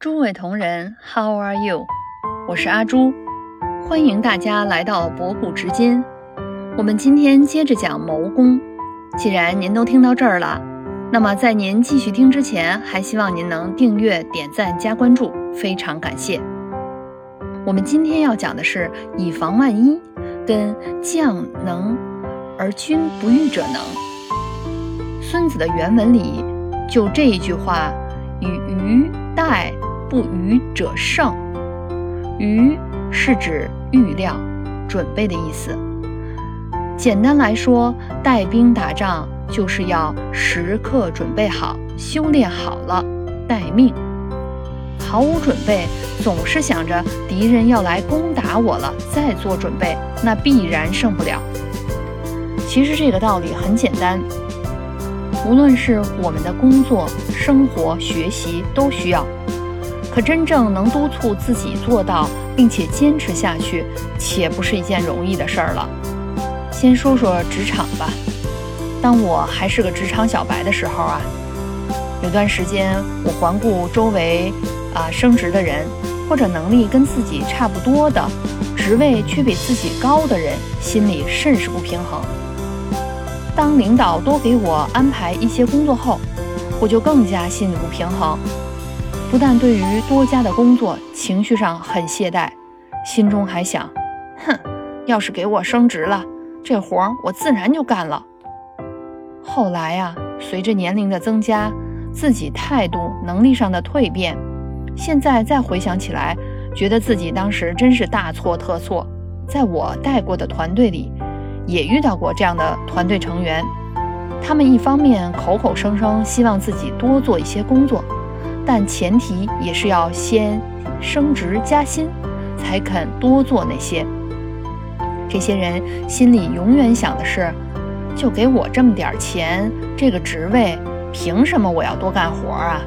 诸位同仁，How are you？我是阿朱，欢迎大家来到博古知今。我们今天接着讲谋攻。既然您都听到这儿了，那么在您继续听之前，还希望您能订阅、点赞、加关注，非常感谢。我们今天要讲的是以防万一，跟将能而君不遇者能。孙子的原文里就这一句话，与虞待不虞者胜。虞是指预料、准备的意思。简单来说，带兵打仗就是要时刻准备好，修炼好了待命。毫无准备，总是想着敌人要来攻打我了再做准备，那必然胜不了。其实这个道理很简单，无论是我们的工作、生活、学习都需要。可真正能督促自己做到，并且坚持下去，且不是一件容易的事儿了。先说说职场吧。当我还是个职场小白的时候啊，有段时间我环顾周围啊升职的人，或者能力跟自己差不多的，职位却比自己高的人，心里甚是不平衡。当领导多给我安排一些工作后，我就更加心里不平衡。不但对于多加的工作情绪上很懈怠，心中还想：哼，要是给我升职了，这活儿我自然就干了。后来呀，随着年龄的增加，自己态度能力上的蜕变，现在再回想起来，觉得自己当时真是大错特错。在我带过的团队里，也遇到过这样的团队成员，他们一方面口口声声希望自己多做一些工作。但前提也是要先升职加薪，才肯多做那些。这些人心里永远想的是：就给我这么点钱，这个职位，凭什么我要多干活啊？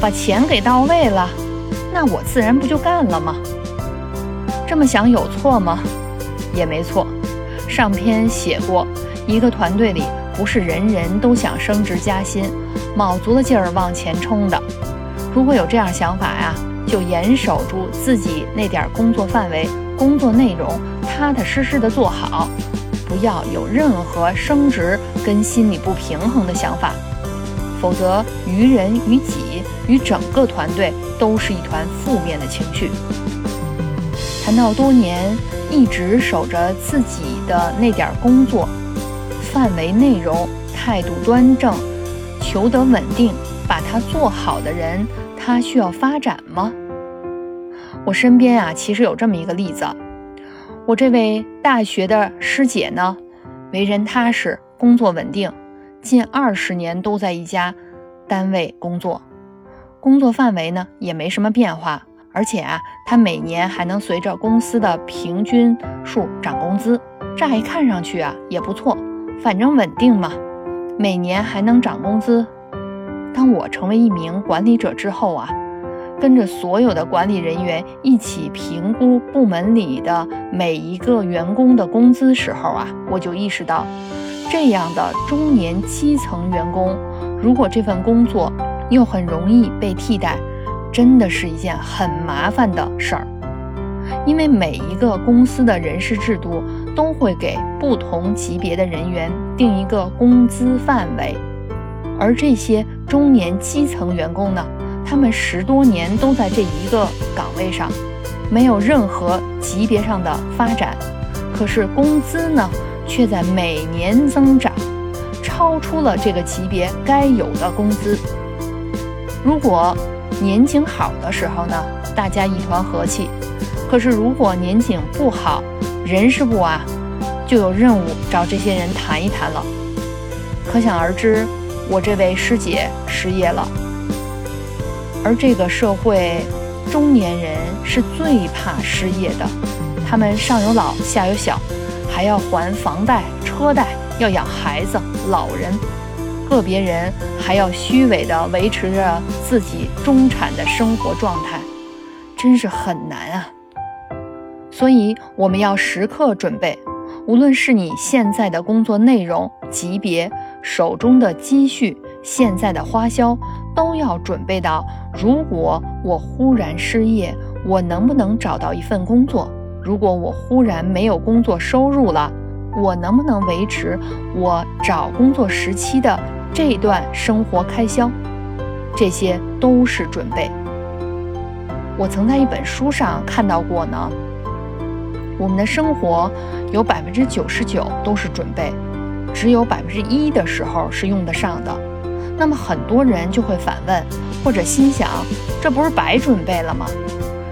把钱给到位了，那我自然不就干了吗？这么想有错吗？也没错。上篇写过，一个团队里不是人人都想升职加薪。卯足了劲儿往前冲的，如果有这样想法呀，就严守住自己那点工作范围、工作内容，踏踏实实的做好，不要有任何升职跟心理不平衡的想法，否则于人于己与整个团队都是一团负面的情绪。谈到多年一直守着自己的那点工作范围内容，态度端正。求得稳定，把它做好的人，他需要发展吗？我身边啊，其实有这么一个例子。我这位大学的师姐呢，为人踏实，工作稳定，近二十年都在一家单位工作，工作范围呢也没什么变化，而且啊，她每年还能随着公司的平均数涨工资。乍一看上去啊，也不错，反正稳定嘛。每年还能涨工资。当我成为一名管理者之后啊，跟着所有的管理人员一起评估部门里的每一个员工的工资时候啊，我就意识到，这样的中年基层员工，如果这份工作又很容易被替代，真的是一件很麻烦的事儿。因为每一个公司的人事制度都会给不同级别的人员定一个工资范围，而这些中年基层员工呢，他们十多年都在这一个岗位上，没有任何级别上的发展，可是工资呢，却在每年增长，超出了这个级别该有的工资。如果年景好的时候呢，大家一团和气。可是，如果年景不好，人事部啊就有任务找这些人谈一谈了。可想而知，我这位师姐失业了。而这个社会，中年人是最怕失业的。他们上有老，下有小，还要还房贷、车贷，要养孩子、老人。个别人还要虚伪地维持着自己中产的生活状态，真是很难啊。所以我们要时刻准备，无论是你现在的工作内容、级别、手中的积蓄、现在的花销都要准备到，如果我忽然失业，我能不能找到一份工作？如果我忽然没有工作收入了，我能不能维持我找工作时期的这段生活开销？这些都是准备。我曾在一本书上看到过呢。我们的生活有百分之九十九都是准备，只有百分之一的时候是用得上的。那么很多人就会反问，或者心想，这不是白准备了吗？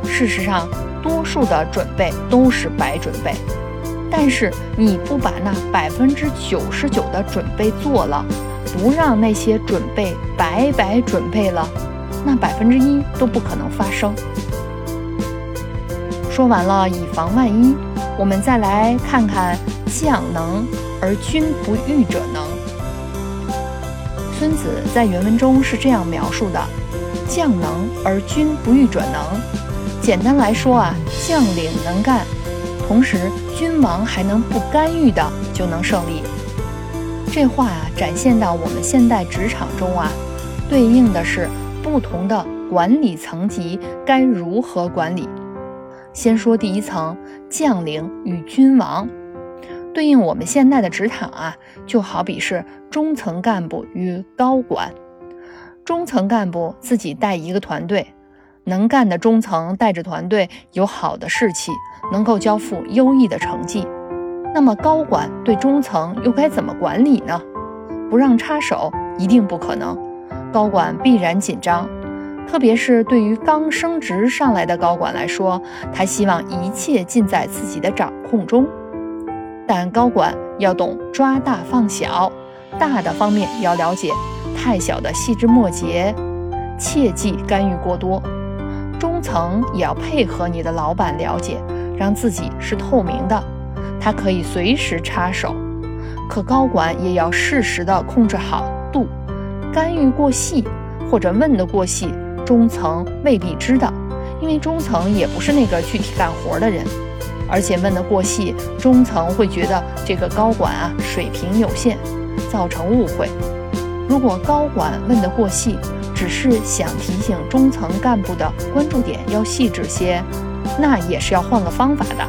事实上，多数的准备都是白准备。但是你不把那百分之九十九的准备做了，不让那些准备白白准备了，那百分之一都不可能发生。说完了，以防万一，我们再来看看“将能而君不欲者能”。孙子在原文中是这样描述的：“将能而君不欲者能。”简单来说啊，将领能干，同时君王还能不干预的就能胜利。这话啊，展现到我们现代职场中啊，对应的是不同的管理层级该如何管理。先说第一层，将领与君王，对应我们现在的职场啊，就好比是中层干部与高管。中层干部自己带一个团队，能干的中层带着团队有好的士气，能够交付优异的成绩。那么高管对中层又该怎么管理呢？不让插手一定不可能，高管必然紧张。特别是对于刚升职上来的高管来说，他希望一切尽在自己的掌控中。但高管要懂抓大放小，大的方面要了解，太小的细枝末节，切忌干预过多。中层也要配合你的老板了解，让自己是透明的，他可以随时插手。可高管也要适时的控制好度，干预过细或者问得过细。中层未必知道，因为中层也不是那个具体干活的人，而且问得过细，中层会觉得这个高管啊水平有限，造成误会。如果高管问得过细，只是想提醒中层干部的关注点要细致些，那也是要换个方法的。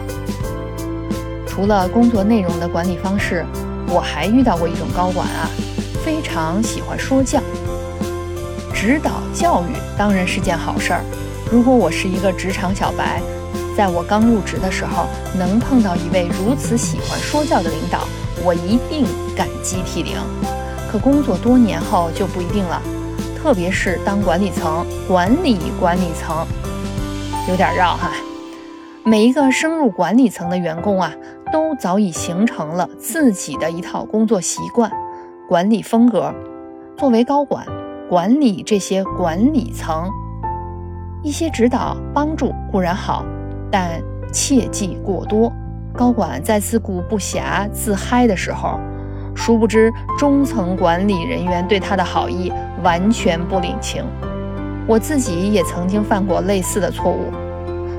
除了工作内容的管理方式，我还遇到过一种高管啊，非常喜欢说教。指导教育当然是件好事儿。如果我是一个职场小白，在我刚入职的时候能碰到一位如此喜欢说教的领导，我一定感激涕零。可工作多年后就不一定了，特别是当管理层，管理管理层有点绕哈。每一个升入管理层的员工啊，都早已形成了自己的一套工作习惯、管理风格。作为高管。管理这些管理层，一些指导帮助固然好，但切忌过多。高管在自顾不暇、自嗨的时候，殊不知中层管理人员对他的好意完全不领情。我自己也曾经犯过类似的错误。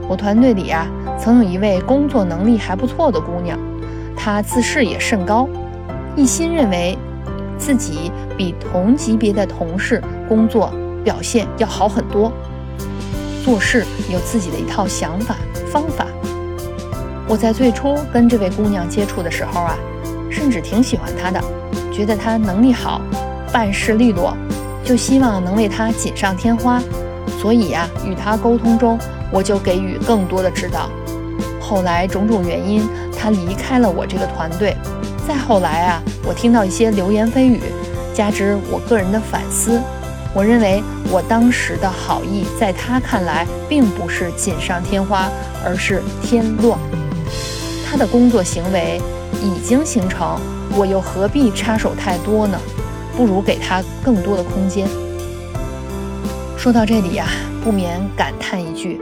我团队里啊，曾有一位工作能力还不错的姑娘，她自视也甚高，一心认为。自己比同级别的同事工作表现要好很多，做事有自己的一套想法方法。我在最初跟这位姑娘接触的时候啊，甚至挺喜欢她的，觉得她能力好，办事利落，就希望能为她锦上添花。所以呀，与她沟通中，我就给予更多的指导。后来种种原因，她离开了我这个团队。再后来啊，我听到一些流言蜚语，加之我个人的反思，我认为我当时的好意，在他看来并不是锦上添花，而是添乱。他的工作行为已经形成，我又何必插手太多呢？不如给他更多的空间。说到这里呀，不免感叹一句：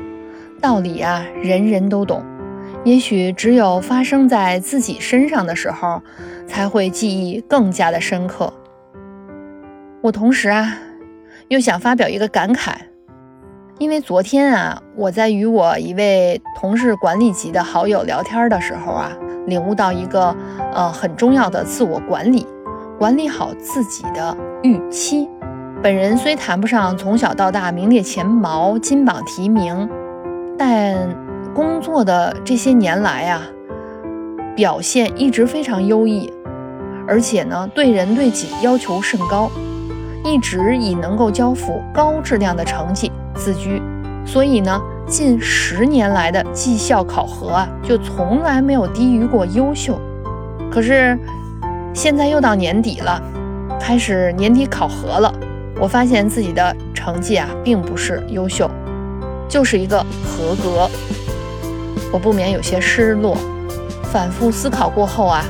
道理啊，人人都懂。也许只有发生在自己身上的时候，才会记忆更加的深刻。我同时啊，又想发表一个感慨，因为昨天啊，我在与我一位同事管理级的好友聊天的时候啊，领悟到一个呃很重要的自我管理，管理好自己的预期。本人虽谈不上从小到大名列前茅、金榜题名，但工作的这些年来啊，表现一直非常优异，而且呢，对人对己要求甚高，一直以能够交付高质量的成绩自居。所以呢，近十年来的绩效考核啊，就从来没有低于过优秀。可是现在又到年底了，开始年底考核了，我发现自己的成绩啊，并不是优秀，就是一个合格。我不免有些失落。反复思考过后啊，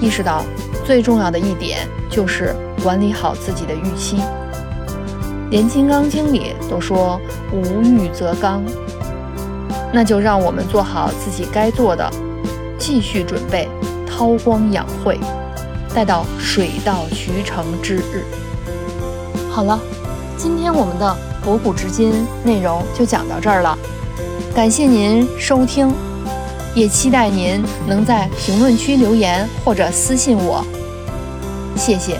意识到最重要的一点就是管理好自己的预期。连《金刚经》里都说“无欲则刚”，那就让我们做好自己该做的，继续准备韬光养晦，待到水到渠成之日。好了，今天我们的博古知今内容就讲到这儿了，感谢您收听，也期待您能在评论区留言或者私信我，谢谢。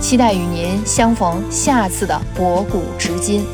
期待与您相逢下次的博古知今。